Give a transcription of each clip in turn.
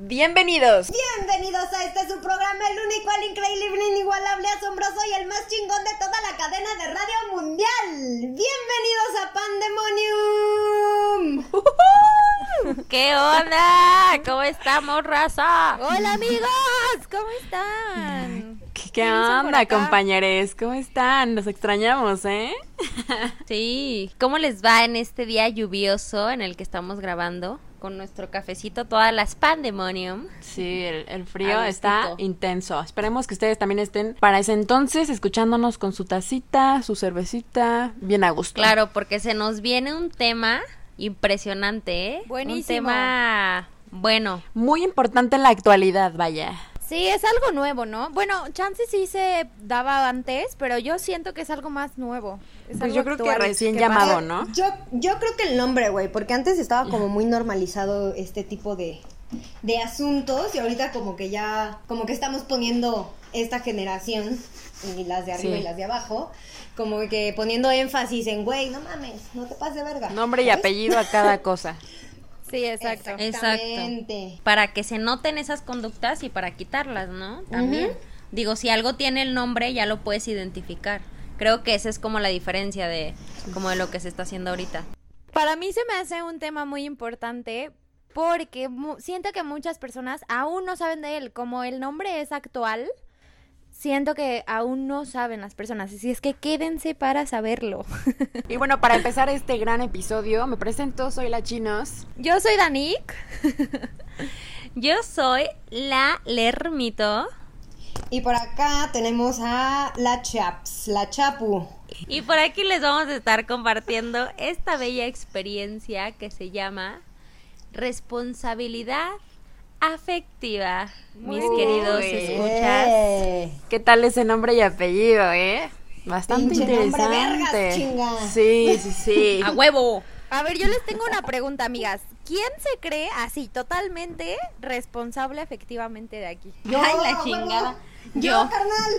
Bienvenidos. Bienvenidos a este su programa, el único, el increíble, el inigualable, asombroso y el más chingón de toda la cadena de radio mundial. Bienvenidos a Pandemonium. ¿Qué onda? ¿Cómo estamos, raza? Hola amigos, ¿cómo están? ¿Qué, ¿Qué dicen por onda, compañeros? ¿Cómo están? Nos extrañamos, ¿eh? Sí, ¿cómo les va en este día lluvioso en el que estamos grabando? Con nuestro cafecito, todas las pandemonium. Sí, el, el frío está intenso. Esperemos que ustedes también estén para ese entonces escuchándonos con su tacita, su cervecita, bien a gusto. Claro, porque se nos viene un tema impresionante, ¿eh? Buenísimo. Un tema bueno. Muy importante en la actualidad, vaya. Sí, es algo nuevo, ¿no? Bueno, chance sí se daba antes, pero yo siento que es algo más nuevo. Es Pues algo yo creo que recién que llamado, pasa- ¿no? Yo, yo creo que el nombre, güey, porque antes estaba como muy normalizado este tipo de, de asuntos y ahorita como que ya, como que estamos poniendo esta generación y las de arriba Sí. y las de abajo, como que poniendo énfasis en, güey, no mames, no te pases de verga. Nombre y apellido a cada cosa. Sí, exacto. Exactamente. Para que se noten esas conductas y para quitarlas, ¿no? También. Digo, si algo tiene el nombre, ya lo puedes identificar. Creo que esa es como la diferencia de como de lo que se está haciendo ahorita. Para mí se me hace un tema muy importante porque mu- siento que muchas personas aún no saben de él. Como el nombre es actual, siento que aún no saben las personas. Así es que quédense para saberlo. Y bueno, para empezar este gran episodio, me presento, soy la Chinos. Yo soy Danik. Yo soy la Lermito Y por acá tenemos a la Chaps, la Chapu. y por aquí les vamos a estar compartiendo esta bella experiencia que se llama responsabilidad afectiva, mis queridos escuchas. ¿Qué tal ese nombre y apellido, eh? Bastante Pinche interesante. vergas. Sí, sí, sí. A huevo. A ver, yo les tengo una pregunta, amigas. ¿Quién se cree así, totalmente responsable efectivamente de aquí? Yo, Ay, la chingada. Yo, Yo. carnal.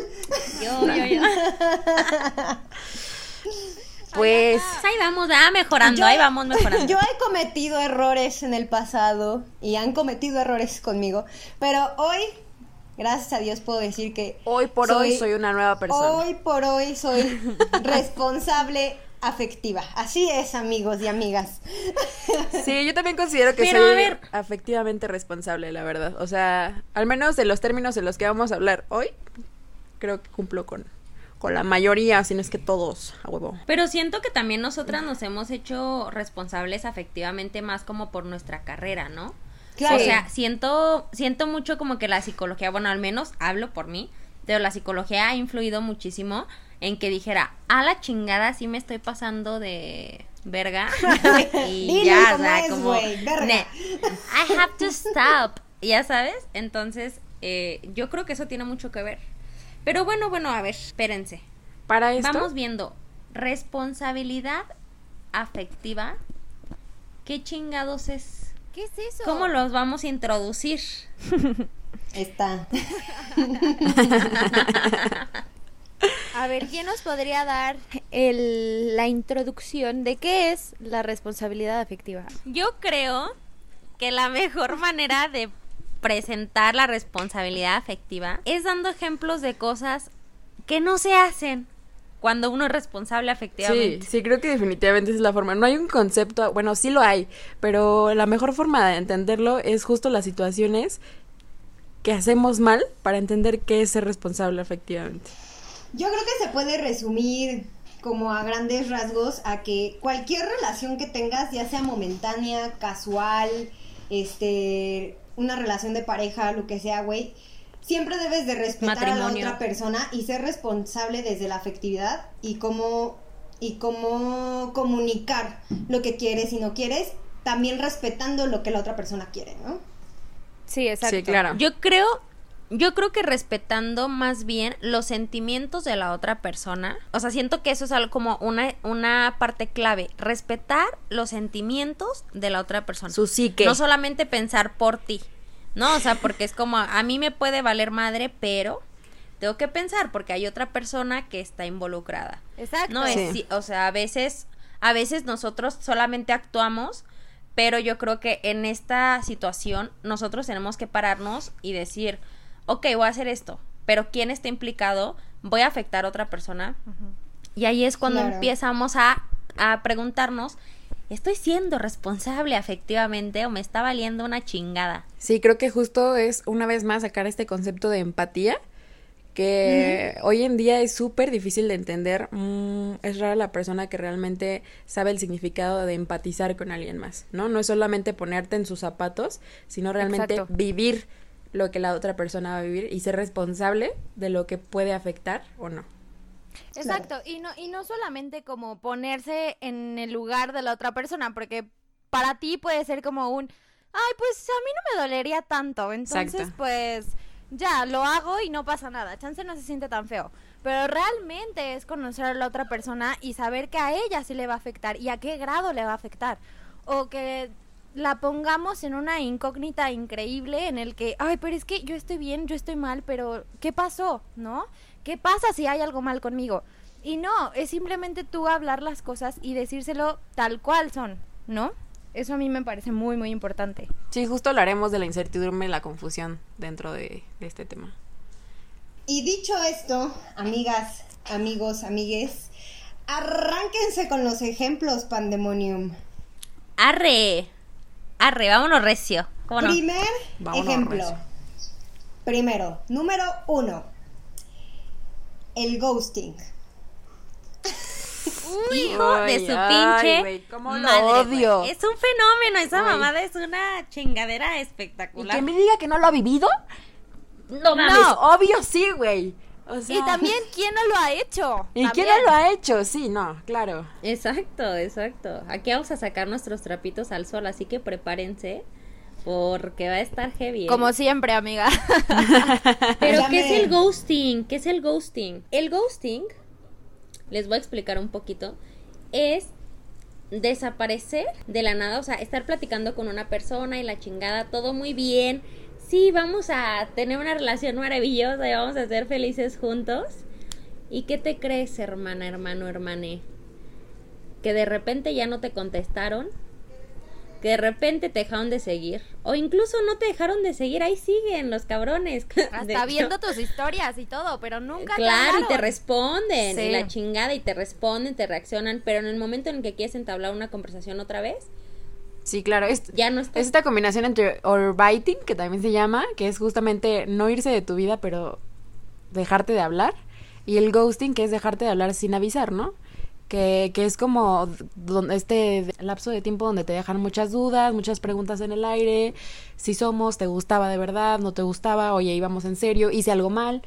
Yo, yo, yo. Pues Ahí vamos, ah, mejorando, Yo- ahí vamos mejorando. Yo he cometido errores en el pasado y han cometido errores conmigo, pero hoy, gracias a Dios, puedo decir que hoy por hoy soy una nueva persona. Hoy por hoy soy responsable afectiva. Así es, amigos y amigas. Sí, yo también considero que Pero, soy a ver. afectivamente responsable, la verdad. O sea, al menos de los términos en los que vamos a hablar hoy, creo que cumplo con, con la mayoría, si no es que todos, a huevo. Pero siento que también nosotras nos hemos hecho responsables afectivamente más como por nuestra carrera, ¿no? Claro. O sea, siento, siento mucho como que la psicología, bueno, al menos hablo por mí, pero la psicología ha influido muchísimo en que dijera, a la chingada sí me estoy pasando de verga. y ya, o como sea, es, como, güey, verga. "Ne- I have to stop, ya sabes. Entonces, eh, yo creo que eso tiene mucho que ver. Pero bueno, bueno, a ver, espérense. Para esto, Vamos viendo. Responsabilidad afectiva. ¿Qué chingados es? ¿Qué es eso? ¿Cómo los vamos a introducir? Está. A ver, ¿quién nos podría dar el- la introducción de qué es la responsabilidad afectiva? Yo creo que la mejor manera de presentar la responsabilidad afectiva es dando ejemplos de cosas que no se hacen cuando uno es responsable Sí, afectivamente. sí, creo que definitivamente es la forma. No hay un concepto, bueno, sí lo hay, pero la mejor forma de entenderlo es justo las situaciones que hacemos mal para entender qué es ser responsable efectivamente. Yo creo que se puede resumir como a grandes rasgos a que cualquier relación que tengas, ya sea momentánea, casual, este, una relación de pareja, lo que sea, güey, siempre debes de respetar a la otra persona y ser responsable desde la afectividad y cómo y cómo comunicar lo que quieres y no quieres, también respetando lo que la otra persona quiere, ¿no? Sí, exacto. Sí, claro. Yo creo, yo creo que respetando más bien los sentimientos de la otra persona. O sea, siento que eso es algo como una, una parte clave. Respetar los sentimientos de la otra persona. Su psique. No solamente pensar por ti. No, o sea, porque es como, a mí me puede valer madre, pero tengo que pensar porque hay otra persona que está involucrada. Exacto. No es, Sí. o sea, a veces, a veces nosotros solamente actuamos pero yo creo que en esta situación nosotros tenemos que pararnos y decir, ok, voy a hacer esto, pero ¿quién está implicado? ¿Voy a afectar a otra persona? Y ahí es cuando Claro. empezamos a, a preguntarnos, ¿estoy siendo responsable afectivamente o me está valiendo una chingada? Sí, creo que justo es una vez más sacar este concepto de empatía que hoy en día es súper difícil de entender. Mm, es rara la persona que realmente sabe el significado de empatizar con alguien más, ¿no? No es solamente ponerte en sus zapatos, sino realmente Exacto. vivir lo que la otra persona va a vivir y ser responsable de lo que puede afectar o no. Exacto, y no, y no solamente como ponerse en el lugar de la otra persona, porque para ti puede ser como un, ay, pues a mí no me dolería tanto, entonces Exacto. pues ya, lo hago y no pasa nada, chance no se siente tan feo, pero realmente es conocer a la otra persona y saber que a ella sí le va a afectar y a qué grado le va a afectar, o que la pongamos en una incógnita increíble en el que, ay, pero es que yo estoy bien, yo estoy mal, pero ¿qué pasó? ¿No? ¿Qué pasa si hay algo mal conmigo? Y no, es simplemente tú hablar las cosas y decírselo tal cual son, ¿no? Eso a mí me parece muy, muy importante. Sí, justo hablaremos de la incertidumbre y la confusión dentro de, de este tema. Y dicho esto, amigas, amigos, amigues, arránquense con los ejemplos, Pandemonium. Arre, arre, vámonos recio. ¿Cómo no? Primer Vámonos, ejemplo. recio. Primero, número uno. El ghosting. Hijo de su ay, pinche güey, cómo lo madre, güey. odio. Es un fenómeno, esa Ay. mamada es una chingadera ¿Y espectacular. que me diga que no lo ha vivido? No mames. No, obvio sí, güey. O sea, Y también, ¿quién no lo ha hecho? ¿Y quién no lo ha hecho? Sí, no, claro. Exacto, exacto. Aquí vamos a sacar nuestros trapitos al sol, así que prepárense porque va a estar heavy. ¿eh? Como siempre, amiga. Pero ¿qué es el ghosting? ¿Qué es el ghosting? El ghosting, les voy a explicar un poquito, es desaparecer de la nada, o sea, estar platicando con una persona y la chingada, todo muy bien. Sí, vamos a tener una relación maravillosa y vamos a ser felices juntos. ¿Y qué te crees, hermana, hermano, hermane? Que de repente ya no te contestaron, que de repente te dejaron de seguir, o incluso no te dejaron de seguir, ahí siguen los cabrones. Hasta viendo tus historias y todo, pero nunca te Claro, y te responden, Sí. y la chingada, y te responden, te reaccionan, pero en el momento en el que quieres entablar una conversación otra vez, Sí, claro. Es, ya no está. es esta combinación entre orbiting, que también se llama, que es justamente no irse de tu vida, pero dejarte de hablar. Y el ghosting, que es dejarte de hablar sin avisar, ¿no? Que, que es como este lapso de tiempo donde te dejan muchas dudas, muchas preguntas en el aire. Si somos, te gustaba de verdad, no te gustaba, oye, íbamos en serio, hice algo mal.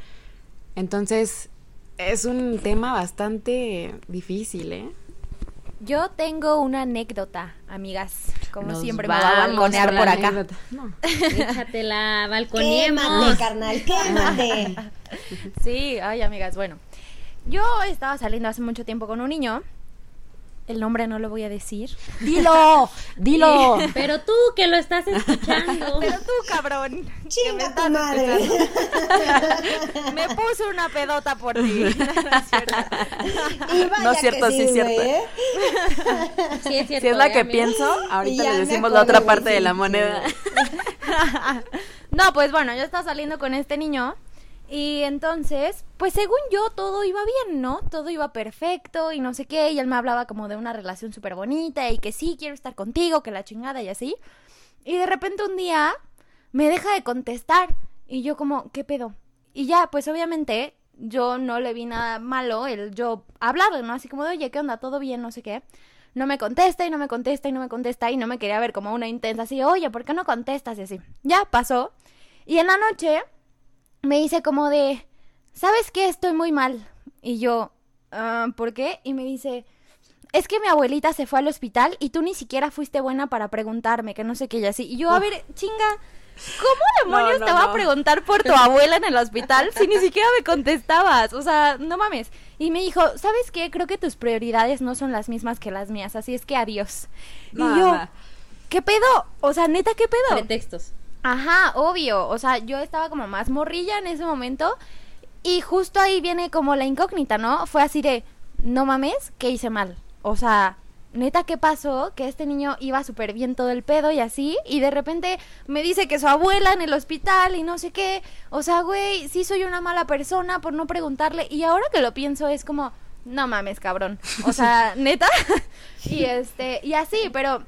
Entonces, es un tema bastante difícil, ¿eh? Yo tengo una anécdota, amigas. Como Nos siempre me va a balconear con por la acá. anécdota. No. Échatela, Quémate, balconiemos. carnal, quémate. Sí, ay, amigas, bueno. Yo estaba saliendo hace mucho tiempo con un niño. El nombre no lo voy a decir. Dilo, dilo. Pero tú que lo estás escuchando. Pero tú, cabrón. Chinga tu madre. escuchando, Me puse una pedota por ti. No es cierto. Sí es cierto. Sí, es cierto. Si es la ¿eh, que pienso, ahorita le decimos la otra parte de la sí. moneda. No, pues bueno, yo estaba saliendo con este niño y entonces, pues según yo todo iba bien, ¿no? Todo iba perfecto y no sé qué, y él me hablaba como de una relación súper bonita y que sí, quiero estar contigo, que la chingada y así. Y de repente un día me deja de contestar y yo como, ¿qué pedo? Y ya, pues obviamente yo no le vi nada malo el yo hablarle, ¿no? Así como de, oye, ¿qué onda? ¿Todo bien? No sé qué. No me contesta y no me contesta y no me contesta y no me quería ver como una intensa así, oye, ¿por qué no contestas? Y así. Ya pasó. Y en la noche me dice como de, ¿sabes qué? Estoy muy mal. Y yo, "Ah, ¿por qué? Y me dice, es que mi abuelita se fue al hospital y tú ni siquiera fuiste buena para preguntarme, que no sé qué y así. Y yo, a ver, chinga, ¿cómo demonios No, te va no. a preguntar por tu abuela en el hospital si ni siquiera me contestabas? O sea, no mames. Y me dijo, ¿sabes qué? Creo que tus prioridades no son las mismas que las mías, así es que adiós. Y yo. ¿qué pedo? O sea, neta, ¿qué pedo? Pretextos. Ajá, obvio. O sea, yo estaba como más morrilla en ese momento. Y justo ahí viene como la incógnita, ¿no? Fue así de, no mames, ¿qué hice mal? O sea, neta, ¿qué pasó? Que este niño iba súper bien todo el pedo y así, y de repente me dice que su abuela en el hospital y no sé qué. O sea, güey, sí soy una mala persona por no preguntarle. Y ahora que lo pienso es como, no mames, cabrón. O sea, neta. y este, y así, pero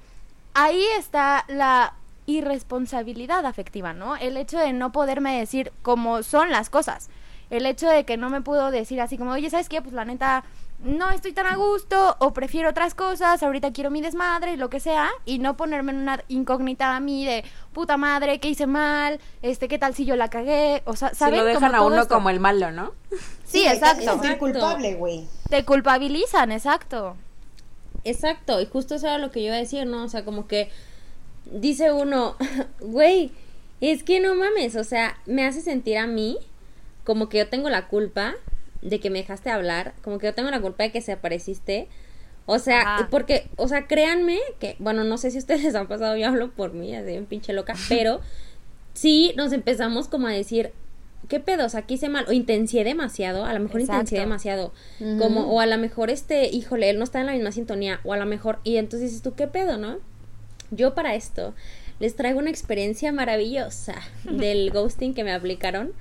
ahí está la irresponsabilidad afectiva, ¿no? El hecho de no poderme decir cómo son las cosas. El hecho de que no me puedo decir así como, oye, ¿sabes qué? Pues la neta, no estoy tan a gusto o prefiero otras cosas, ahorita quiero mi desmadre, lo que sea, y no ponerme en una incógnita a mí de puta madre, ¿qué hice mal? Este, ¿qué tal si yo la cagué? O sea, Si ¿saben? lo dejan Como a todo uno esto. como el malo, ¿no? Sí, te exacto. Exacto. culpable, güey. Te culpabilizan, exacto. Exacto, y justo eso era lo que yo iba a decir, ¿no? O sea, como que dice uno, güey, es que no mames, o sea, me hace sentir a mí como que yo tengo la culpa de que me dejaste hablar, como que yo tengo la culpa de que se apareciste. O sea, Ajá. porque, o sea, créanme que, bueno, no sé si ustedes les han pasado, yo hablo por mí, así en pinche loca, pero sí nos empezamos como a decir, ¿qué pedo? O sea, aquí hice mal, o intencié demasiado, a lo mejor Exacto. intencié demasiado, como, o a lo mejor este, híjole, él no está en la misma sintonía, o a lo mejor, y entonces dices tú, ¿qué pedo, no? Yo para esto les traigo una experiencia maravillosa del ghosting que me aplicaron.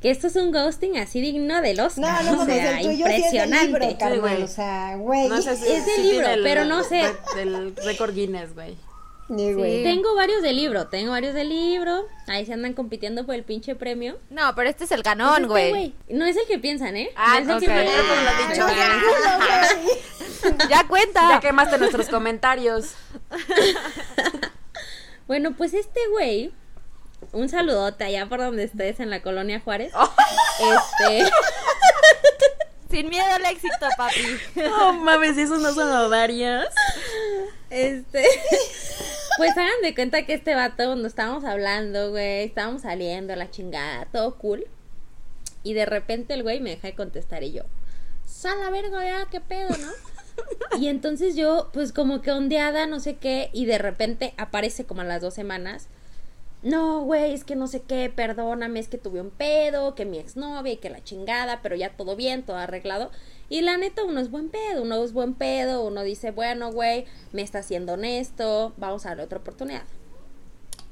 Que esto es un ghosting así digno del Oscar. No, no o mames, sea, el tuyo sí es del impresionante. libro, carnal. o sea, güey. No sé si Es de si libro, el- pero no sé. Del récord Guinness, güey. Sí. Tengo varios de libro, tengo varios de libro. Ahí se andan compitiendo por el pinche premio. No, pero este es el Pues ganón, este güey. No es el que piensan, ¿eh? Ah, no es el ok. que pues dicho. Ah, güey. ya cuenta. Ya quemaste nuestros comentarios. Bueno, pues este güey, un saludote allá por donde estés en la colonia Juárez. Oh. Este, Sin miedo al éxito, papi. No mames, esos no son ovarios. este, pues hagan de cuenta que este vato cuando estábamos hablando, güey, estábamos saliendo la chingada, todo cool. Y de repente el güey me deja de contestar y yo, sal a verga ya, qué pedo, ¿no? Y entonces yo, pues como que ondeada, no sé qué, y de repente aparece como a las dos semanas. No, güey, es que no sé qué, perdóname, es que tuve un pedo, que mi exnovia y que la chingada, pero ya todo bien, todo arreglado. Y la neta, uno es buen pedo, uno es buen pedo, uno dice, bueno, güey, me está siendo honesto, vamos a darle otra oportunidad.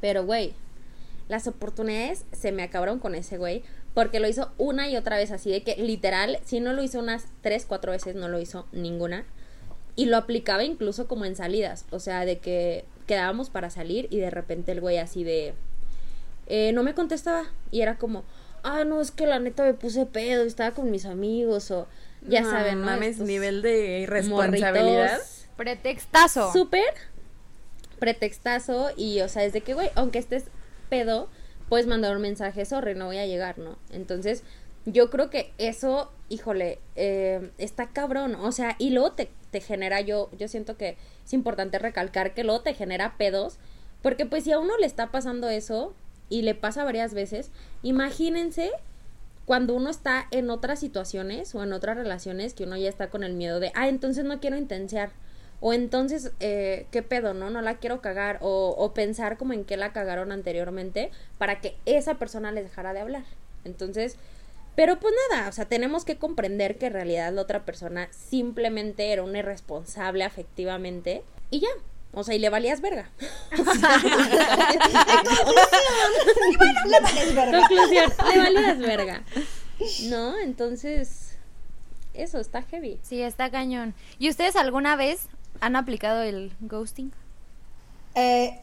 Pero, güey, las oportunidades se me acabaron con ese güey, porque lo hizo una y otra vez así, de que literal, si no lo hizo unas tres, cuatro veces, no lo hizo ninguna. Y lo aplicaba incluso como en salidas, o sea, de que quedábamos para salir y de repente el güey así de... eh, no me contestaba y era como, ah, no, es que la neta me puse pedo, estaba con mis amigos o ya No saben, ¿no? mames, Estos nivel de irresponsabilidad. Pretextazo. Súper pretextazo y, o sea, desde que, güey, aunque estés pedo, puedes mandar un mensaje, sorry, no voy a llegar, ¿no? Entonces, yo creo que eso, híjole, eh, está cabrón, o sea, y luego te, te genera, yo, yo siento que es importante recalcar que luego te genera pedos, porque pues si a uno le está pasando eso y le pasa varias veces, imagínense cuando uno está en otras situaciones o en otras relaciones que uno ya está con el miedo de, ah, entonces no quiero intensear. O entonces, eh, ¿qué pedo, no? No la quiero cagar. O, o pensar como en qué la cagaron anteriormente para que esa persona les dejara de hablar. Entonces, pero pues nada, o sea, tenemos que comprender que en realidad la otra persona simplemente era una irresponsable afectivamente y ya. O sea, y le valías verga. Y bueno, le vales verga. Conclusión, le valías verga. No, entonces, eso está heavy. Sí, está cañón. ¿Y ustedes alguna vez han aplicado el ghosting? Eh,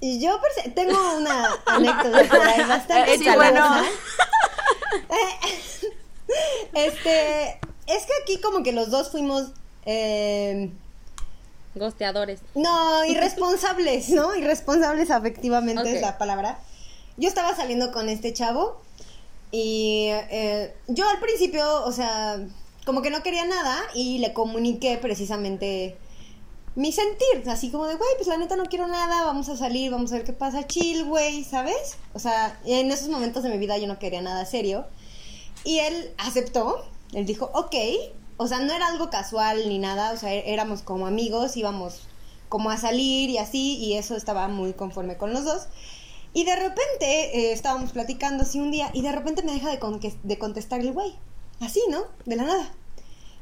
y yo tengo una anécdota por ahí bastante Eh, sí, bueno. Este, es que aquí como que los dos fuimos, eh, Gosteadores. no, irresponsables, ¿no? Irresponsables afectivamente Ok. es la palabra. Yo estaba saliendo con este chavo y eh, yo al principio, o sea, como que no quería nada y le comuniqué precisamente mi sentir, así como de, güey, pues la neta no quiero nada, vamos a salir, vamos a ver qué pasa, chill, güey, ¿sabes? O sea, en esos momentos de mi vida yo no quería nada serio. Y él aceptó, él dijo, ok, o sea, no era algo casual ni nada, o sea, éramos como amigos, íbamos como a salir y así, y eso estaba muy conforme con los dos. Y de repente eh, estábamos platicando así un día, y de repente me deja de, conque- de contestar el güey, así, ¿no? De la nada.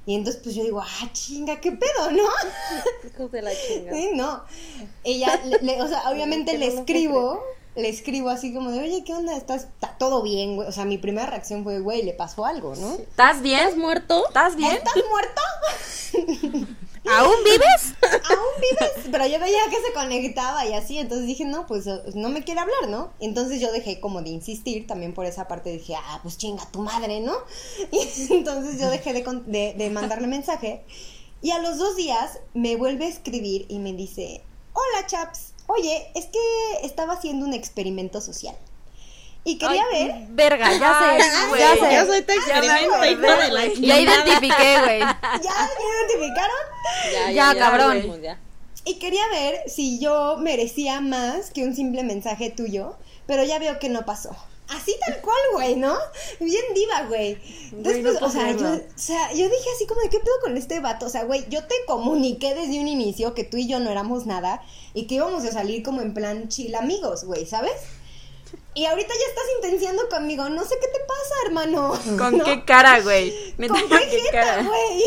Y entonces pues yo digo, ah, chinga, qué pedo, ¿no? Hijos de la chinga. Sí, no. Ella, le- le- o sea, obviamente le no escribo, le escribo así como de, oye, ¿qué onda? ¿Estás, está todo bien, güey? O sea, mi primera reacción fue, güey, le pasó algo, ¿no? ¿Estás bien? ¿Estás muerto? ¿Estás bien? ¿Estás muerto? ¿Aún vives? Aún vives, pero yo veía que se conectaba y así, entonces dije, no, pues no me quiere hablar, ¿no? Entonces yo dejé como de insistir, también por esa parte dije, ah, pues chinga tu madre, ¿no? Y entonces yo dejé de, de mandarle mensaje y a los dos días me vuelve a escribir y me dice, hola chaps, oye, es que estaba haciendo un experimento social. Y quería Ay, ver Verga, ya Ay, sé. ya yo sé. soy experimento, hijo de la Ya chingada. identifiqué, güey. ¿Ya identificaron? Ya, Ya, cabrón. ya. Y quería ver si yo merecía más que un simple mensaje tuyo, pero ya veo que no pasó. Así tal cual, güey, ¿no? Bien diva, güey. Entonces, no o sea, yo, o sea, yo dije así como de qué pedo con este vato. O sea, güey, yo te comuniqué desde un inicio que tú y yo no éramos nada y que íbamos a salir como en plan chill amigos, güey, ¿sabes? Y ahorita ya estás intenciando conmigo. No sé qué te pasa, hermano. ¿Con ¿No? qué cara, güey? ¿Con ¿con qué cara? güey?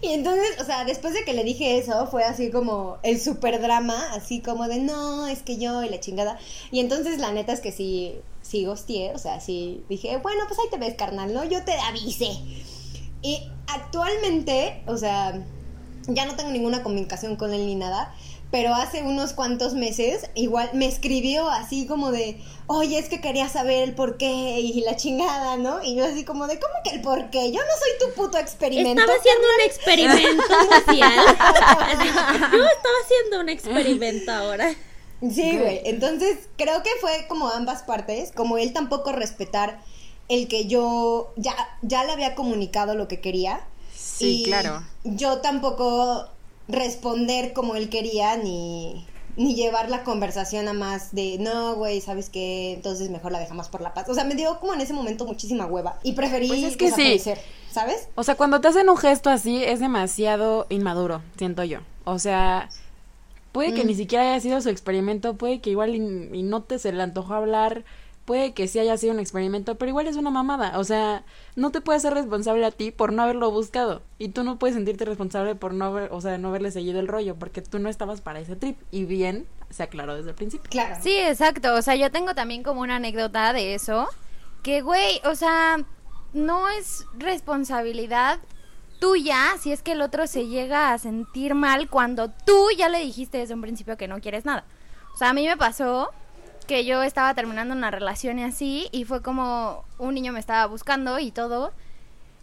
y entonces, o sea, después de que le dije eso, fue así como el super drama, así como de no, es que yo y la chingada. Y entonces la neta es que sí, sí gosteé, o sea, sí dije, bueno, pues ahí te ves, carnal, ¿no? Yo te avisé. Y actualmente, o sea, ya no tengo ninguna comunicación con él ni nada. Pero hace unos cuantos meses, igual me escribió así como de, oye, es que quería saber el por qué y la chingada, ¿no? Y yo así como de, ¿cómo que el por qué? Yo no soy tu puto experimento. Estaba haciendo un experimento social. Yo estaba haciendo un experimento ahora. Sí, güey. Entonces, creo que fue como ambas partes, como él tampoco respetar el que yo ya, ya le había comunicado lo que quería. Sí, y claro. Yo tampoco responder como él quería, ni, ni llevar la conversación a más de, no, güey, ¿sabes qué? Entonces mejor la dejamos por la paz. O sea, me dio como en ese momento muchísima hueva. Y preferí Pues es que sí. ¿sabes? O sea, cuando te hacen un gesto así es demasiado inmaduro, siento yo. O sea, puede que Mm. ni siquiera haya sido su experimento, puede que igual y, y no te se le antojó hablar, puede que sí haya sido un experimento, pero igual es una mamada. O sea, no te puedes ser responsable a ti por no haberlo buscado. Y tú no puedes sentirte responsable por no haber, o sea, no haberle seguido el rollo, porque tú no estabas para ese trip. Y bien, se aclaró desde el principio. Claro. Sí, exacto. O sea, yo tengo también como una anécdota de eso. Que, güey, o sea, no es responsabilidad tuya si es que el otro se llega a sentir mal cuando tú ya le dijiste desde un principio que no quieres nada. O sea, a mí me pasó que yo estaba terminando una relación y así, y fue como un niño me estaba buscando y todo.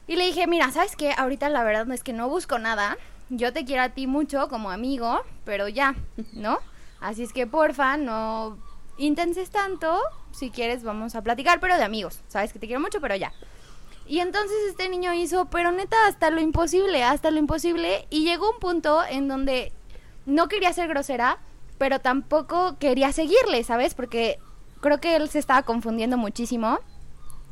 Y le dije, mira, ¿sabes qué? Ahorita la verdad es que no busco nada. Yo te quiero a ti mucho como amigo, pero ya, ¿no? Así es que porfa, no intenses tanto. Si quieres, vamos a platicar, pero de amigos. Sabes que te quiero mucho, pero ya. Y entonces este niño hizo, pero neta, hasta lo imposible, hasta lo imposible. Y llegó un punto en donde no quería ser grosera, pero tampoco quería seguirle, ¿sabes? Porque creo que él se estaba confundiendo muchísimo.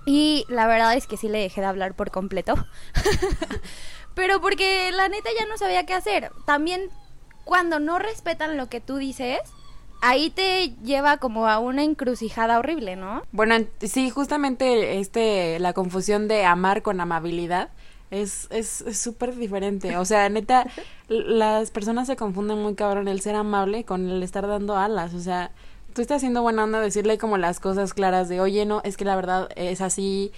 Y la verdad es que sí le dejé de hablar por completo. pero porque la neta ya no sabía qué hacer. También cuando no respetan lo que tú dices, ahí te lleva como a una encrucijada horrible, ¿no? Bueno, en- sí, justamente este, la confusión de amar con amabilidad es es es súper diferente. O sea, neta, las personas se confunden muy cabrón el ser amable con el estar dando alas. O sea, tú estás haciendo buena onda decirle como las cosas claras de, oye, no, es que la verdad es así.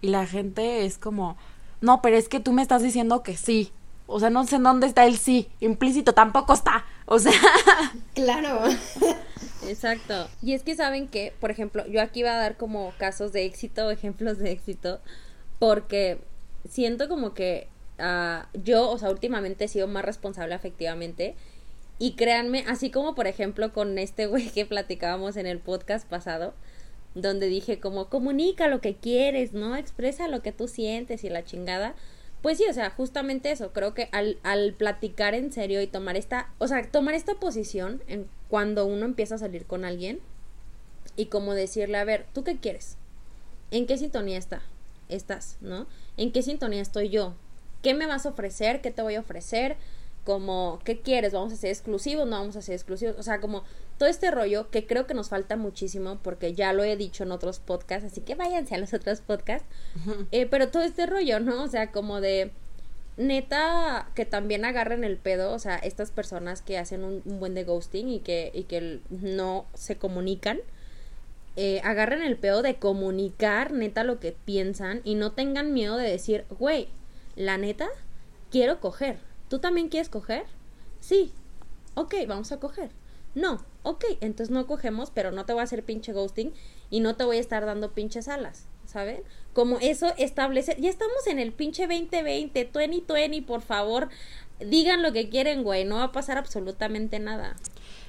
Y la gente es como, no, pero es que tú me estás diciendo que sí. O sea, no sé en dónde está el sí. Implícito tampoco está. O sea, Claro. Exacto. Y es que saben que, por ejemplo, yo aquí iba a dar como casos de éxito, ejemplos de éxito, porque siento como que ah, yo, o sea, últimamente he sido más responsable afectivamente. Y créanme, así como por ejemplo con este güey que platicábamos en el podcast pasado, donde dije como comunica lo que quieres, ¿no? Expresa lo que tú sientes y la chingada. Pues sí, o sea, justamente eso, creo que al, al platicar en serio y tomar esta, o sea, tomar esta posición en cuando uno empieza a salir con alguien y como decirle, a ver, ¿tú qué quieres? ¿En qué sintonía está? Estás, ¿no? ¿En qué sintonía estoy yo? ¿Qué me vas a ofrecer? ¿Qué te voy a ofrecer? Como, ¿qué quieres? ¿Vamos a ser exclusivos? ¿No vamos a ser exclusivos? O sea, como todo este rollo que creo que nos falta muchísimo porque ya lo he dicho en otros podcasts, así que váyanse a los otros podcasts. Eh, pero todo este rollo, ¿no? O sea, como de neta que también agarren el pedo, o sea, estas personas que hacen un, un buen de ghosting y que, y que no se comunican, eh, agarren el pedo de comunicar neta lo que piensan y no tengan miedo de decir, güey, la neta, quiero coger. ¿Tú también quieres coger? Sí. Ok, vamos a coger. No, ok, entonces no cogemos, pero no te voy a hacer pinche ghosting y no te voy a estar dando pinches alas, ¿saben? Como eso establecer, ya estamos en el pinche 2020, 2020, por favor, digan lo que quieren, güey, no va a pasar absolutamente nada.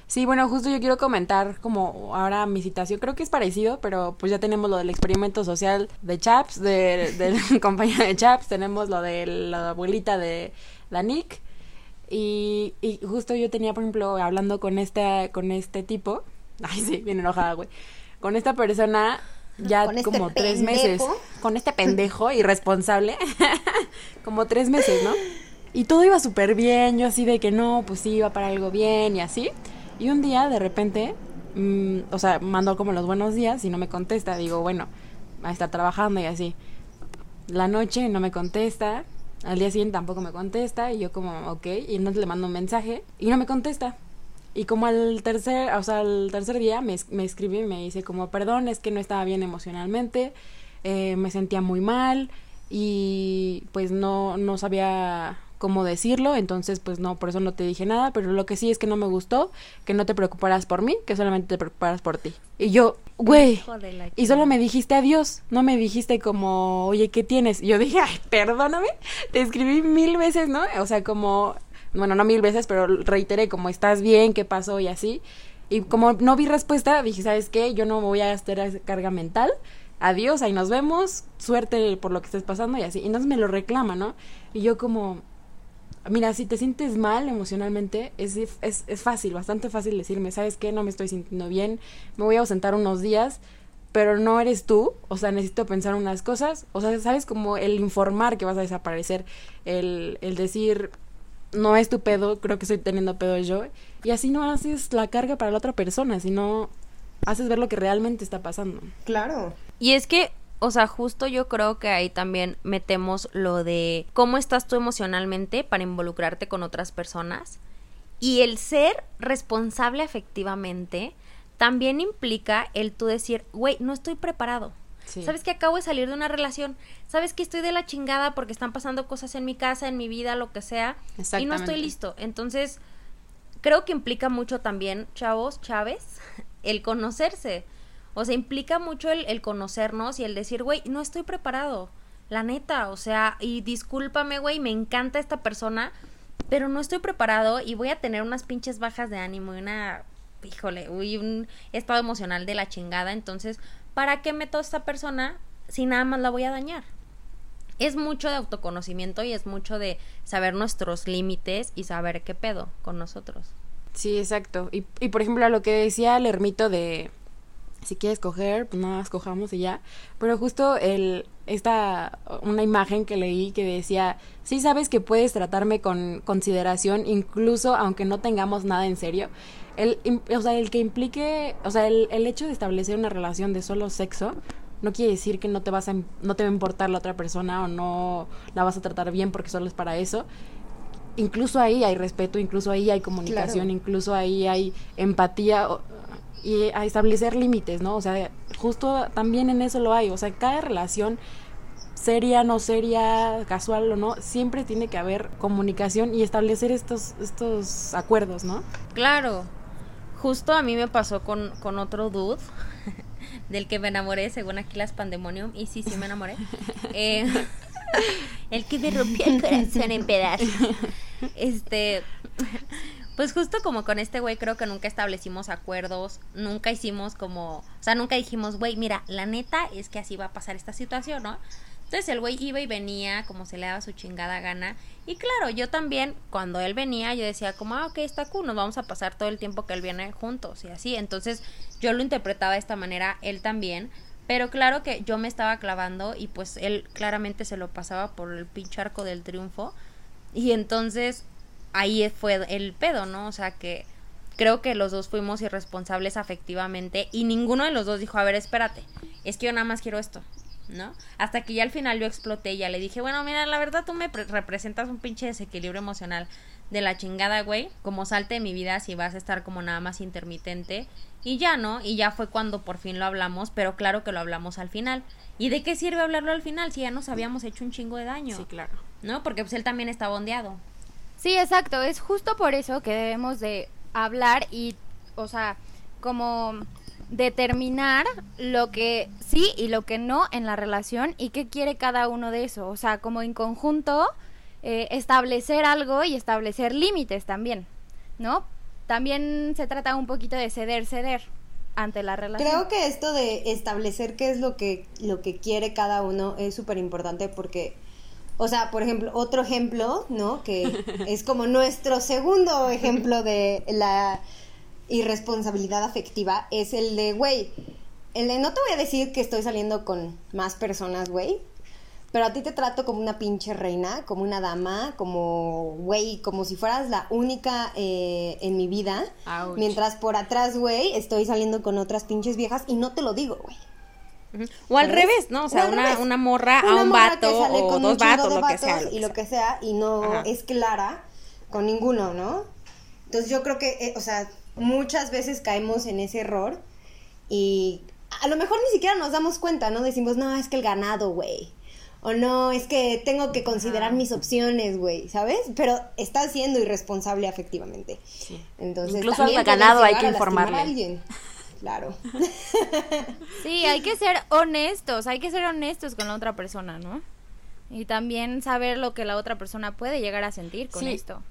Sí, bueno, justo yo quiero comentar como ahora mi situación, creo que es parecido, pero pues ya tenemos lo del experimento social de Chaps, de, de la compañía de Chaps, tenemos lo de la abuelita de la Nick, y, y justo yo tenía, por ejemplo, hablando con este, con este tipo, ay sí, bien enojada, güey, con esta persona ya Con este como tres pendejo. meses, con este pendejo irresponsable, como tres meses, ¿no? Y todo iba súper bien, yo así de que no, pues sí, iba para algo bien y así. Y un día, de repente, mm, o sea, mandó como los buenos días y no me contesta. Digo, bueno, va a trabajando y así. La noche no me contesta, al día siguiente tampoco me contesta y yo como, ok, y entonces le mando un mensaje y no me contesta. Y como al tercer, o sea, al tercer día me, me escribe y me dice como, perdón, es que no estaba bien emocionalmente, eh, me sentía muy mal y pues no, no sabía cómo decirlo, entonces pues no, por eso no te dije nada, pero lo que sí es que no me gustó, que no te preocuparas por mí, que solamente te preocuparas por ti. Y yo, güey, y solo me dijiste adiós, no me dijiste como, oye, ¿qué tienes? Y yo dije, ay, perdóname, te escribí mil veces, ¿no? O sea, como, bueno, no mil veces, pero reiteré como, ¿estás bien? ¿Qué pasó? Y así. Y como no vi respuesta, dije, ¿sabes qué? Yo no me voy a gastar esa carga mental. Adiós, ahí nos vemos. Suerte por lo que estés pasando y así. Y entonces me lo reclama, ¿no? Y yo como, mira, si te sientes mal emocionalmente, es, es, es fácil, bastante fácil decirme, ¿sabes qué? No me estoy sintiendo bien, me voy a ausentar unos días, pero no eres tú, o sea, necesito pensar unas cosas, o sea, ¿sabes? Como el informar que vas a desaparecer, el, el decir, no es tu pedo, creo que estoy teniendo pedo yo, y así no haces la carga para la otra persona, sino haces ver lo que realmente está pasando. Claro. Y es que, o sea, justo yo creo que ahí también metemos lo de cómo estás tú emocionalmente para involucrarte con otras personas. Y el ser responsable efectivamente también implica el tú decir, güey, no estoy preparado. Sí. Sabes que acabo de salir de una relación. Sabes que estoy de la chingada porque están pasando cosas en mi casa, en mi vida, lo que sea. Y no estoy listo. Entonces, creo que implica mucho también, chavos, Chávez, el conocerse. O sea, implica mucho el, el conocernos y el decir, güey, no estoy preparado. La neta, o sea, y discúlpame, güey, me encanta esta persona, pero no estoy preparado y voy a tener unas pinches bajas de ánimo y una, híjole, uy, un estado emocional de la chingada. Entonces, ¿para qué meto a esta persona si nada más la voy a dañar? Es mucho de autoconocimiento y es mucho de saber nuestros límites y saber qué pedo con nosotros. Sí, exacto. Y, y por ejemplo, a lo que decía el ermito de si quieres coger, pues nada más cojamos y ya. Pero justo el esta una imagen que leí que decía, sí sabes que puedes tratarme con consideración incluso aunque no tengamos nada en serio. El, o sea, el que implique, o sea, el, el hecho de establecer una relación de solo sexo no quiere decir que no te vas a no te va a importar la otra persona o no la vas a tratar bien porque solo es para eso incluso ahí hay respeto, incluso ahí hay comunicación, Claro. incluso ahí hay empatía o- y a establecer límites, ¿no? O sea, justo también en eso lo hay, o sea, cada relación seria, no seria, casual o no, siempre tiene que haber comunicación y establecer estos estos acuerdos, ¿no? Claro, justo a mí me pasó con, con otro dude del que me enamoré, según aquí las Pandemonium, y sí, sí me enamoré. Eh, el que me rompió el corazón en pedazos. Este, pues justo como con este güey creo que nunca establecimos acuerdos, nunca hicimos como, o sea, nunca dijimos, güey, mira, la neta es que así va a pasar esta situación, ¿no? Entonces el güey iba y venía como se le daba su chingada gana. Y claro, yo también, cuando él venía, yo decía como, ah, ok, está cool, nos vamos a pasar todo el tiempo que él viene juntos y así. Entonces yo lo interpretaba de esta manera, él también. Pero claro que yo me estaba clavando y pues él claramente se lo pasaba por el pinche arco del triunfo. Y entonces ahí fue el pedo, ¿no? O sea que creo que los dos fuimos irresponsables afectivamente y ninguno de los dos dijo, a ver, espérate, es que yo nada más quiero esto. ¿no? Hasta que ya al final yo exploté y ya le dije, bueno, mira, la verdad tú me pre- representas un pinche desequilibrio emocional de la chingada, güey. Como salte de mi vida si vas a estar como nada más intermitente. Y ya, ¿no? Y ya fue cuando por fin lo hablamos, pero claro que lo hablamos al final. ¿Y de qué sirve hablarlo al final si ya nos habíamos hecho un chingo de daño? Sí, claro. ¿No? Porque pues él también está bondeado. Sí, exacto. Es justo por eso que debemos de hablar y, o sea, como determinar lo que sí y lo que no en la relación y qué quiere cada uno de eso. O sea, como en conjunto eh, establecer algo y establecer límites también, ¿no? También se trata un poquito de ceder, ceder ante la relación. Creo que esto de establecer qué es lo que, lo que quiere cada uno es súper importante porque, o sea, por ejemplo, otro ejemplo, ¿no? Que es como nuestro segundo ejemplo de la irresponsabilidad afectiva es el de, güey, el de no te voy a decir que estoy saliendo con más personas, güey, pero a ti te trato como una pinche reina, como una dama, como, güey, como si fueras la única eh, en mi vida. Ouch. Mientras por atrás, güey, estoy saliendo con otras pinches viejas y no te lo digo, güey. O al ¿Sabes? revés, ¿no? O sea, O una, una morra a un morra vato o con dos vatos, lo que sea. vatos lo que y lo que sea, y no Ajá. es clara con ninguno, ¿no? Entonces yo creo que, eh, o sea, muchas veces caemos en ese error y a lo mejor ni siquiera nos damos cuenta, ¿no? Decimos, no, es que el ganado, güey. O no, es que tengo que considerar mis opciones, güey, ¿sabes? Pero estás siendo irresponsable afectivamente. Sí. Entonces, Incluso al ganado hay que informarle. a alguien. Claro. Sí, hay que ser honestos, hay que ser honestos con la otra persona, ¿no? Y también saber lo que la otra persona puede llegar a sentir con Sí. esto.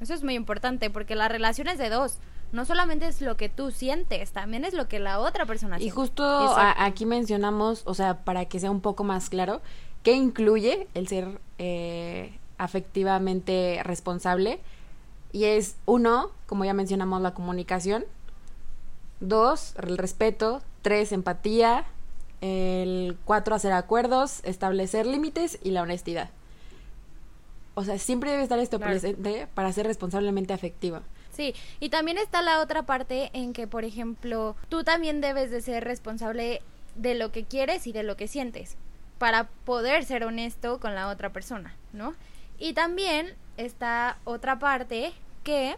Eso es muy importante porque la relación es de dos. No solamente es lo que tú sientes, también es lo que la otra persona Y siente. justo Exacto. a- aquí mencionamos, o sea, para que sea un poco más claro, ¿qué incluye el ser eh, afectivamente responsable? Y es uno, como ya mencionamos, la comunicación. Dos, el respeto. Tres, empatía. El cuatro, hacer acuerdos, establecer límites y la honestidad. O sea, siempre debe estar esto Claro. presente para ser responsablemente afectiva. Sí, y también está la otra parte en que, por ejemplo, tú también debes de ser responsable de lo que quieres y de lo que sientes para poder ser honesto con la otra persona, ¿no? Y también está otra parte que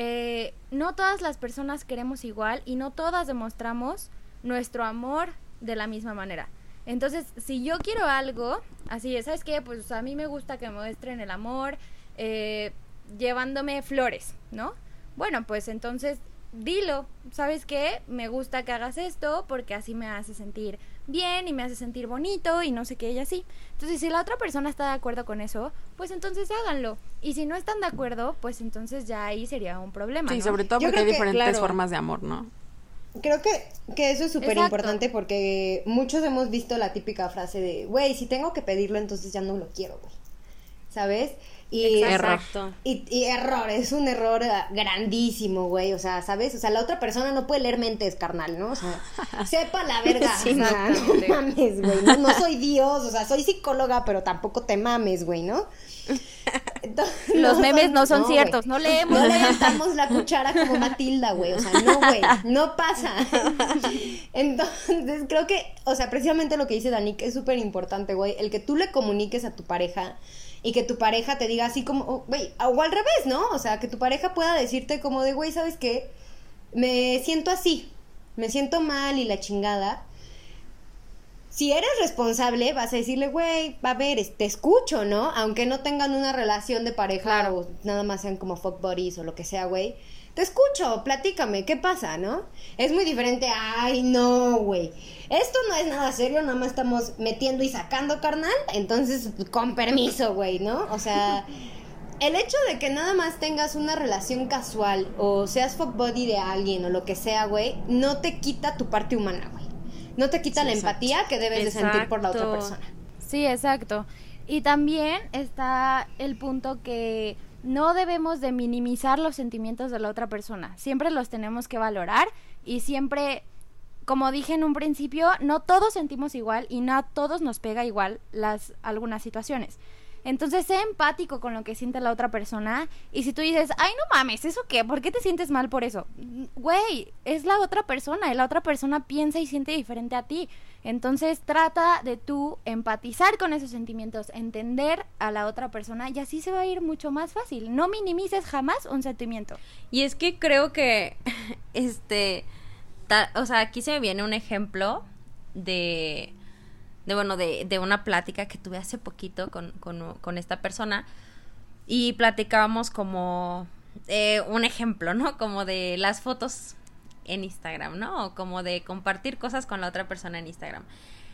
eh, no todas las personas queremos igual y no todas demostramos nuestro amor de la misma manera. Entonces, si yo quiero algo, así, es, ¿sabes qué? Pues a mí me gusta que me muestren el amor eh, llevándome flores, ¿no? Bueno, pues entonces dilo, ¿sabes qué? Me gusta que hagas esto porque así me hace sentir bien y me hace sentir bonito y no sé qué y así. Entonces, si la otra persona está de acuerdo con eso, pues entonces háganlo. Y si no están de acuerdo, pues entonces ya ahí sería un problema. Sí, ¿no? sobre todo Yo porque hay que, diferentes claro. formas de amor, ¿no? Creo que, que eso es súper importante porque muchos hemos visto la típica frase de, güey, si tengo que pedirlo, entonces ya no lo quiero, güey. ¿Sabes? Y, Error. Exacto. y, y error, es un error grandísimo, güey. O sea, ¿sabes? O sea, la otra persona no puede leer mentes, carnal, ¿no? O sea, sepa la verga. Sí, o sea, no mames, güey. No, no soy Dios, o sea, soy psicóloga, pero tampoco te mames, güey, ¿no? Entonces, Los memes no son güey. ciertos, no leemos. No levantamos la cuchara como Matilda, güey. O sea, no, güey. No pasa. Entonces, creo que, o sea, precisamente lo que dice Dani, que es súper importante, güey. El que tú le comuniques a tu pareja y que tu pareja te diga así como, oh, güey, o al revés, ¿no? O sea, que tu pareja pueda decirte como de, güey, ¿sabes qué? Me siento así. Me siento mal y la chingada. Si eres responsable, vas a decirle, güey, a ver, te escucho, ¿no? Aunque no tengan una relación de pareja o nada más sean como fuck buddies o lo que sea, güey. Te escucho, platícame, ¿qué pasa, no? Es muy diferente, ay, no, güey. Esto no es nada serio, nada más estamos metiendo y sacando, carnal. Entonces, con permiso, güey, ¿no? O sea, el hecho de que nada más tengas una relación casual o seas fuck buddy de alguien o lo que sea, güey, no te quita tu parte humana, güey. No te quita Sí, la exacto. empatía que debes de sentir por la otra persona. Sí, exacto. Y también está el punto que no debemos de minimizar los sentimientos de la otra persona. Siempre los tenemos que valorar y siempre, como dije en un principio, no todos sentimos igual y no a todos nos pega igual las algunas situaciones. Entonces, sé empático con lo que siente la otra persona. Y si tú dices, ay, no mames, ¿eso qué? ¿Por qué te sientes mal por eso? Güey, es la otra persona. Y la otra persona piensa y siente diferente a ti. Entonces trata de tú empatizar con esos sentimientos, entender a la otra persona y así se va a ir mucho más fácil. No minimices jamás un sentimiento. Y es que creo que, este, o sea, aquí se me viene un ejemplo de, de bueno, de, de una plática que tuve hace poquito con, con, con esta persona y platicábamos como eh, un ejemplo, ¿no? Como de las fotos en Instagram, ¿no? O como de compartir cosas con la otra persona en Instagram.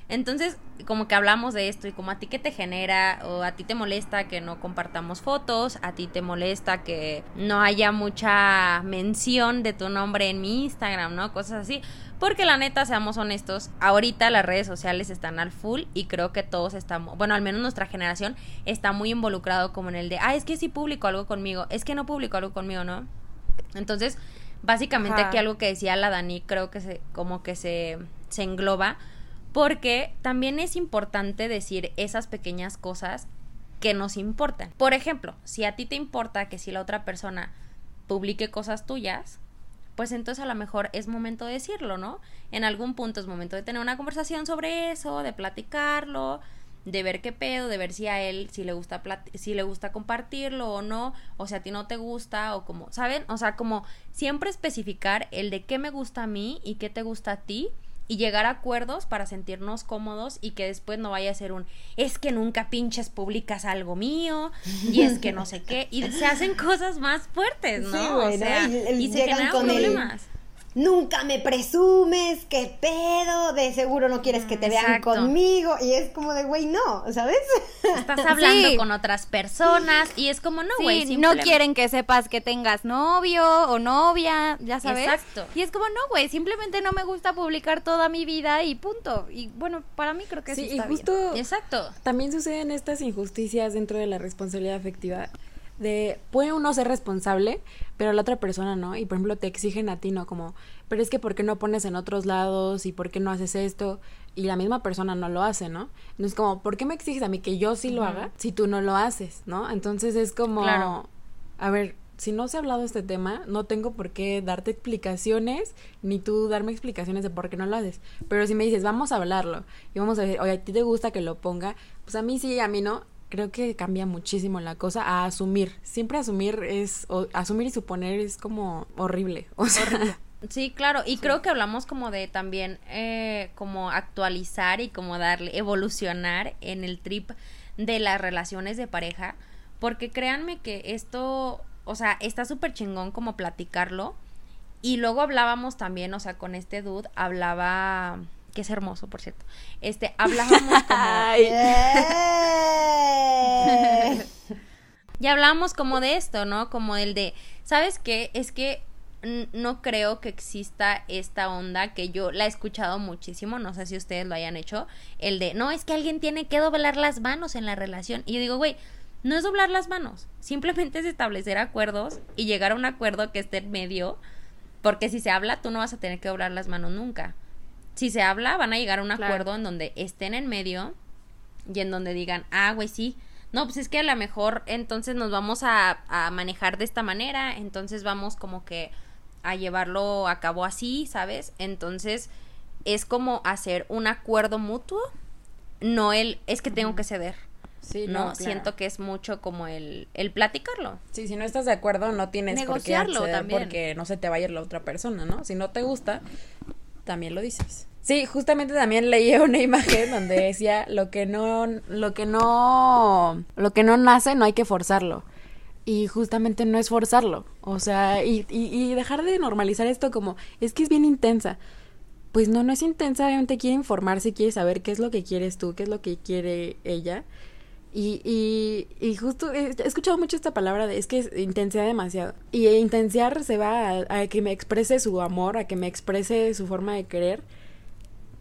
Entonces, como que hablamos de esto y como a ti que te genera o a ti te molesta que no compartamos fotos, a ti te molesta que no haya mucha mención de tu nombre en mi Instagram, ¿no? Cosas así. Porque la neta, seamos honestos, ahorita las redes sociales están al full y creo que todos estamos, bueno, al menos nuestra generación está muy involucrado como en el de, ah, es que sí publico algo conmigo, es que no publico algo conmigo, ¿no? Entonces, básicamente Ajá. aquí algo que decía la Dani, creo que se, como que se, se engloba, porque también es importante decir esas pequeñas cosas que nos importan. Por ejemplo, si a ti te importa que si la otra persona publique cosas tuyas, pues entonces a lo mejor es momento de decirlo, ¿no? En algún punto es momento de tener una conversación sobre eso, de platicarlo, de ver qué pedo, de ver si a él si le gusta si le gusta compartirlo o no, o si a ti no te gusta o como, ¿saben? O sea, como siempre especificar el de qué me gusta a mí y qué te gusta a ti y llegar a acuerdos para sentirnos cómodos y que después no vaya a ser un es que nunca pinches publicas algo mío y es que no sé qué y se hacen cosas más fuertes, ¿no? Sí, o güey, ¿no? sea, Y el- y se generan el- problemas. Nunca me presumes, qué pedo, de seguro no quieres que te vean Exacto. conmigo. Y es como de, güey, no, ¿sabes? Estás hablando Sí. con otras personas y es como no, Sí, güey, no quieren que sepas que tengas novio o novia, ya sabes. Exacto. Y es como, no, güey, simplemente no me gusta publicar toda mi vida y punto. Y bueno, para mí creo que Sí, eso y está bien. justo Exacto. también suceden estas injusticias dentro de la responsabilidad afectiva. De, puede uno ser responsable, pero la otra persona no. Y por ejemplo, te exigen a ti, ¿no? Como, pero es que ¿por qué no pones en otros lados? ¿Y por qué no haces esto? Y la misma persona no lo hace, ¿no? Entonces, como, ¿por qué me exiges a mí que yo sí lo haga si tú no lo haces, ¿no? Entonces es como, Claro. a ver, si no se ha hablado este tema, no tengo por qué darte explicaciones, ni tú darme explicaciones de por qué no lo haces. Pero si me dices, vamos a hablarlo, y vamos a decir, oye, ¿a ti te gusta que lo ponga? Pues a mí sí, a mí no. Creo que cambia muchísimo la cosa a asumir. Siempre asumir es, o asumir y suponer es como horrible. O sea, Sí, claro, y creo que hablamos como de también eh, como actualizar y como darle, evolucionar en el trip de las relaciones de pareja, porque créanme que esto, o sea, está súper chingón como platicarlo, y luego hablábamos también, o sea, con este dude, hablaba, que es hermoso, por cierto, este, hablábamos como... ay, Eh. Y hablábamos como de esto, ¿no? Como el de, ¿sabes qué? Es que no creo que exista esta onda que yo la he escuchado muchísimo, no sé si ustedes lo hayan hecho, el de, no, es que alguien tiene que doblar las manos en la relación. Y yo digo, güey, no es doblar las manos, simplemente es establecer acuerdos y llegar a un acuerdo que esté en medio, porque si se habla, tú no vas a tener que doblar las manos nunca. Si se habla, van a llegar a un Claro. acuerdo en donde estén en medio y en donde digan, ah, güey, sí. No, pues es que a lo mejor entonces nos vamos a, a manejar de esta manera, entonces vamos como que a llevarlo a cabo así, ¿sabes? Entonces es como hacer un acuerdo mutuo, no el, es que tengo que ceder, sí, ¿no? claro. Siento que es mucho como el, el platicarlo. Sí, si no estás de acuerdo, no tienes Negociarlo por qué también. porque no se te va a ir la otra persona, ¿no? Si no te gusta, también lo dices. Sí, justamente también leí una imagen donde decía lo que no, lo que no, lo que no nace no hay que forzarlo. Y justamente no es forzarlo. O sea, y, y, y dejar de normalizar esto como, es que es bien intensa. Pues no, no es intensa, obviamente quiere informarse, quiere saber qué es lo que quieres tú, qué es lo que quiere ella. Y, y, y justo he, he escuchado mucho esta palabra de es que es intensidad demasiado. Y intensiar se va a, a que me exprese su amor, a que me exprese su forma de querer.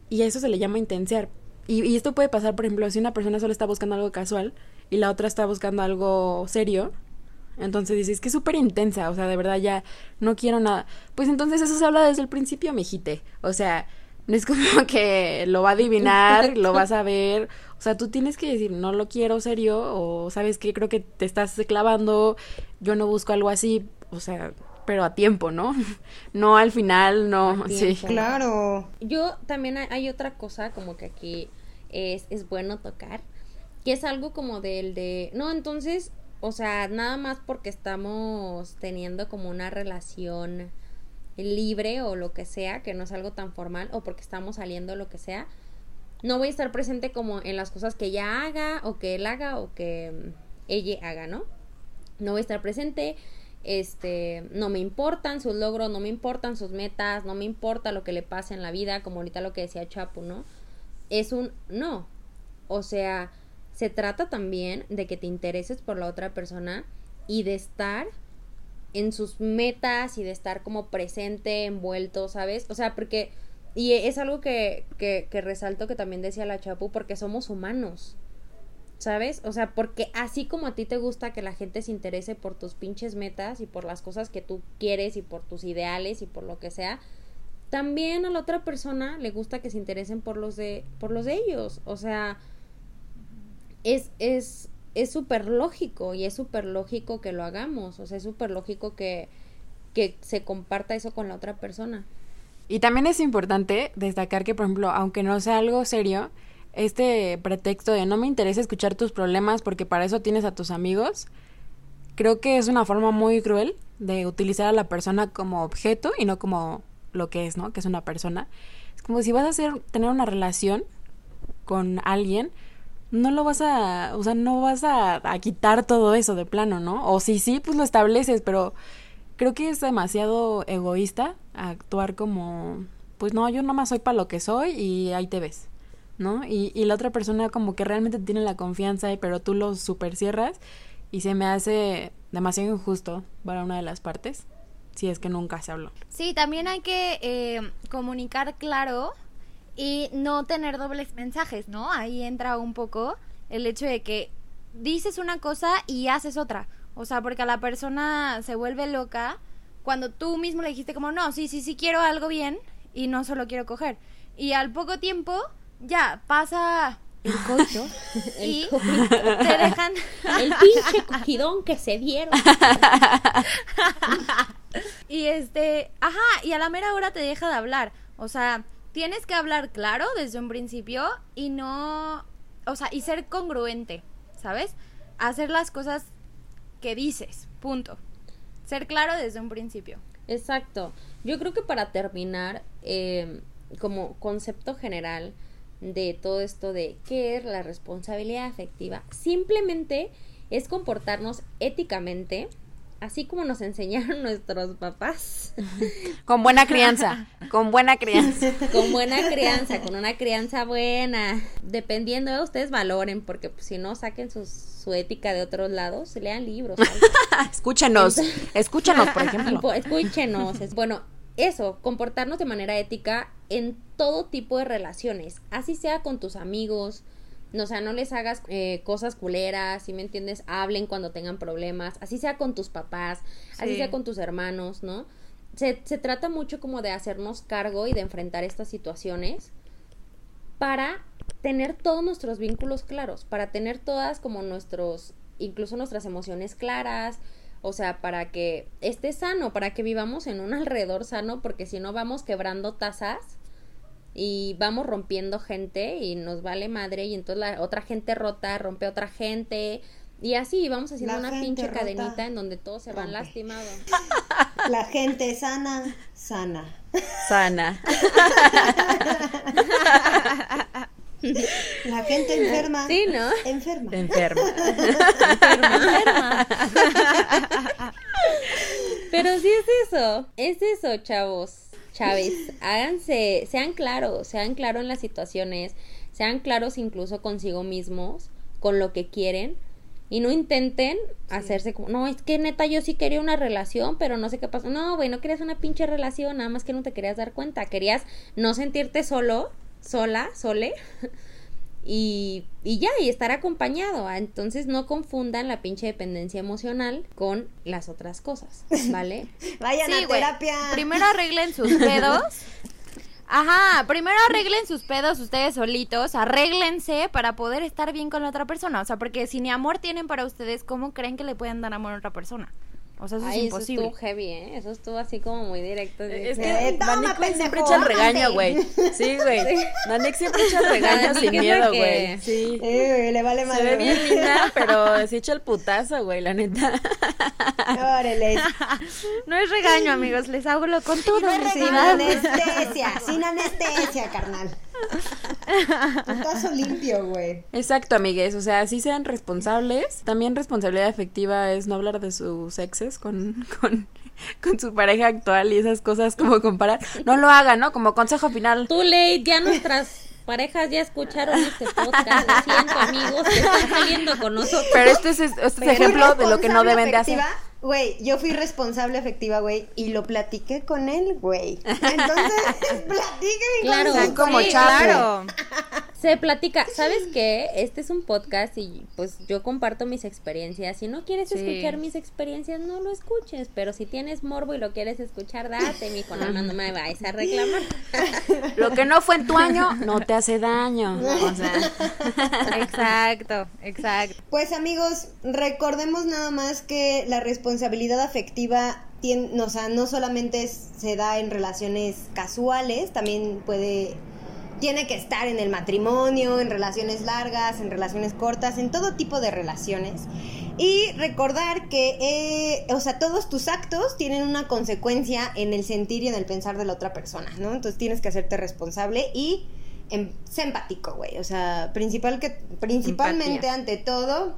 Y a eso se le llama intensiar. Y, esto puede pasar, por ejemplo, si una persona solo está buscando algo casual y la otra está buscando algo serio. Entonces dices que es súper intensa, o sea, de verdad ya no quiero nada. Pues entonces eso se habla desde el principio, mijite. O sea, no es como que lo va a adivinar, lo vas a ver. O sea, tú tienes que decir, no lo quiero serio, o sabes que creo que te estás clavando, yo no busco algo así. O sea, pero a tiempo, ¿no? No al final, no, sí. Claro. Yo también hay, hay otra cosa como que aquí es, es bueno tocar, que es algo como del de, no, entonces, o sea, nada más porque estamos teniendo como una relación libre o lo que sea, que no es algo tan formal, o porque estamos saliendo lo que sea, no voy a estar presente como en las cosas que ella haga, o que él haga, o que mm, ella haga, ¿no? No voy a estar presente, este, no me importan sus logros, no me importan sus metas, no me importa lo que le pase en la vida, como ahorita lo que decía Chapu, ¿no? Es un no. O sea, se trata también de que te intereses por la otra persona y de estar en sus metas y de estar como presente, envuelto, ¿sabes? O sea, porque, y es algo que, que, que resalto que también decía la Chapu, porque somos humanos. ¿Sabes? O sea, porque así como a ti te gusta que la gente se interese por tus pinches metas y por las cosas que tú quieres y por tus ideales y por lo que sea, también a la otra persona le gusta que se interesen por los de por los de ellos. O sea, es es es súper lógico y es súper lógico que lo hagamos. O sea, es súper lógico que que se comparta eso con la otra persona. Y también es importante destacar que, por ejemplo, aunque no sea algo serio, este pretexto de no me interesa escuchar tus problemas porque para eso tienes a tus amigos, creo que es una forma muy cruel de utilizar a la persona como objeto y no como lo que es, ¿no? Que es una persona. Es como si vas a hacer, tener una relación con alguien, no lo vas a, o sea, no vas a, a quitar todo eso de plano, ¿no? O si sí, pues lo estableces, pero creo que es demasiado egoísta actuar como, pues no, yo nomás soy para lo que soy y ahí te ves, ¿no? Y, y la otra persona como que realmente tiene la confianza, pero tú lo super cierras y se me hace demasiado injusto para una de las partes, si es que nunca se habló. Sí, también hay que eh, comunicar claro y no tener dobles mensajes, ¿no? Ahí entra un poco el hecho de que dices una cosa y haces otra. O sea, porque a la persona se vuelve loca cuando tú mismo le dijiste como, no, sí, sí, sí quiero algo bien y no solo quiero coger. Y al poco tiempo ya pasa el coito y te dejan... El pinche cogidón que se dieron. Y este, ajá, y a la mera hora te deja de hablar. O sea, tienes que hablar claro desde un principio y no, o sea, y ser congruente, ¿sabes? Hacer las cosas que dices, punto. Ser claro desde un principio. Exacto. Yo creo que para terminar, eh, como concepto general de todo esto de qué es la responsabilidad afectiva, simplemente es comportarnos éticamente, así como nos enseñaron nuestros papás, Con buena crianza, con buena crianza. con buena crianza, con una crianza buena. Dependiendo de ustedes valoren, porque pues, si no saquen sus- su ética de otros lados, lean libros. algo. Escúchanos, escúchanos, por ejemplo. Escúchenos. es- Bueno, eso, comportarnos de manera ética en todo tipo de relaciones, así sea con tus amigos, o sea, no les hagas eh, cosas culeras, si me entiendes, hablen cuando tengan problemas, así sea con tus papás, así Sí. sea con tus hermanos, ¿no? Se, se trata mucho como de hacernos cargo y de enfrentar estas situaciones para tener todos nuestros vínculos claros, para tener todas como nuestros, incluso nuestras emociones claras, o sea, para que esté sano, para que vivamos en un alrededor sano, porque si no vamos quebrando tazas y vamos rompiendo gente y nos vale madre y entonces la otra gente rota rompe a otra gente y así vamos haciendo La una pinche rota cadenita en donde todos se van lastimados. La gente sana, sana. Sana. La gente enferma, Sí, ¿no? enferma. Enferma. Pero sí es eso, es eso, chavos, Chávez, háganse, sean claros, sean claros en las situaciones, sean claros incluso consigo mismos, con lo que quieren, y no intenten hacerse como, no, es que neta yo sí quería una relación, pero no sé qué pasó. No, güey, no querías una pinche relación, nada más que no te querías dar cuenta, querías no sentirte solo, sola, sole. Y, y ya, y estar acompañado. ah, Entonces no confundan la pinche dependencia emocional con las otras cosas, ¿vale? Vayan Sí, a terapia. Primero arreglen sus pedos. Ajá, primero arreglen sus pedos ustedes solitos, arréglense para poder estar bien con la otra persona. O sea, porque si ni amor tienen para ustedes, ¿cómo creen que le pueden dar amor a otra persona? O sea, eso Ay, es eso imposible. estuvo heavy, ¿eh? Eso estuvo así como muy directo. de Es que- Eh, siempre echa el regaño, güey. Sí, güey. Danik siempre echa el regaño sin miedo, güey. Sí. Eh, güey, le vale Se madre. ve bien linda, pero se echa el putazo, güey, la neta. Órale. No es regaño, amigos, les hablo con Y toda no es sin anestesia, sin anestesia, carnal. Putazo limpio, güey. Exacto, amigues. O sea, sí sean responsables. También responsabilidad afectiva es no hablar de sus exes con, con, con su pareja actual y esas cosas como comparar. No lo hagan, ¿no? Como consejo final. Too late, ya nuestras parejas ya escucharon este podcast. Lo siento, amigos, que están saliendo con nosotros. Pero este es, este es ejemplo de lo que no deben de hacer. Güey, yo fui responsable afectiva, güey, y lo platiqué con él, güey. Entonces, platiquen Claro, con Están como Sí, claro. Se platica, ¿sabes qué? Este es un podcast y pues yo comparto mis experiencias. Si no quieres Sí. escuchar mis experiencias, no lo escuches. Pero si tienes morbo y lo quieres escuchar, date, mijo. No, no, no me vayas a reclamar. Lo que no fue en tu año no te hace daño. O sea, Exacto, exacto. Pues amigos, recordemos nada más que la responsabilidad afectiva tiene, o sea, no solamente se da en relaciones casuales, también puede tiene que estar en el matrimonio, en relaciones largas, en relaciones cortas, en todo tipo de relaciones. Y recordar que, eh, o sea, todos tus actos tienen una consecuencia en el sentir y en el pensar de la otra persona, ¿no? Entonces tienes que hacerte responsable y em, sé empático, güey. O sea, principal que, principalmente Empatía. ante todo,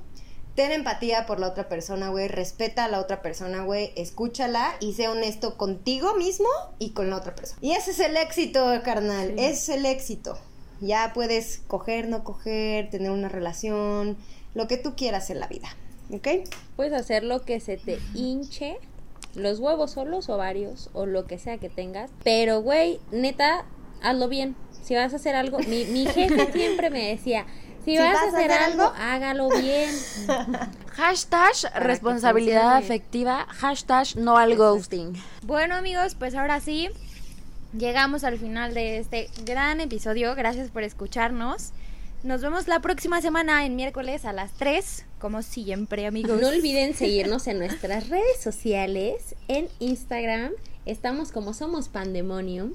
ten empatía por la otra persona, güey. Respeta a la otra persona, güey. Escúchala y sé honesto contigo mismo y con la otra persona. Y ese es el éxito, carnal. Es el éxito. Ya puedes coger, no coger, tener una relación, lo que tú quieras en la vida. ¿Ok? Puedes hacer lo que se te hinche, los huevos o los ovarios o lo que sea que tengas. Pero, güey, neta, hazlo bien. Si vas a hacer algo, mi, mi jefe siempre me decía, si, vas, a hacer, algo, hágalo bien. hashtag responsabilidad afectiva, hashtag no al ghosting. Bueno amigos, pues ahora sí, llegamos al final de este gran episodio. Gracias por escucharnos. Nos vemos la próxima semana en miércoles a las 3, como siempre amigos. No olviden seguirnos en nuestras redes sociales, en Instagram. Estamos como Somos Pandemonium.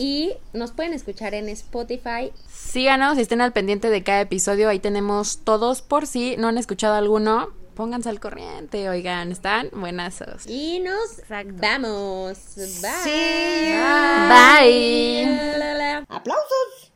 Y nos pueden escuchar en Spotify. Síganos y estén al pendiente de cada episodio. Ahí tenemos todos por si no han escuchado alguno. Pónganse al corriente, oigan, están buenazos. Y nos Exacto. vamos. Bye. See you. Bye. La, la, la. ¡Aplausos!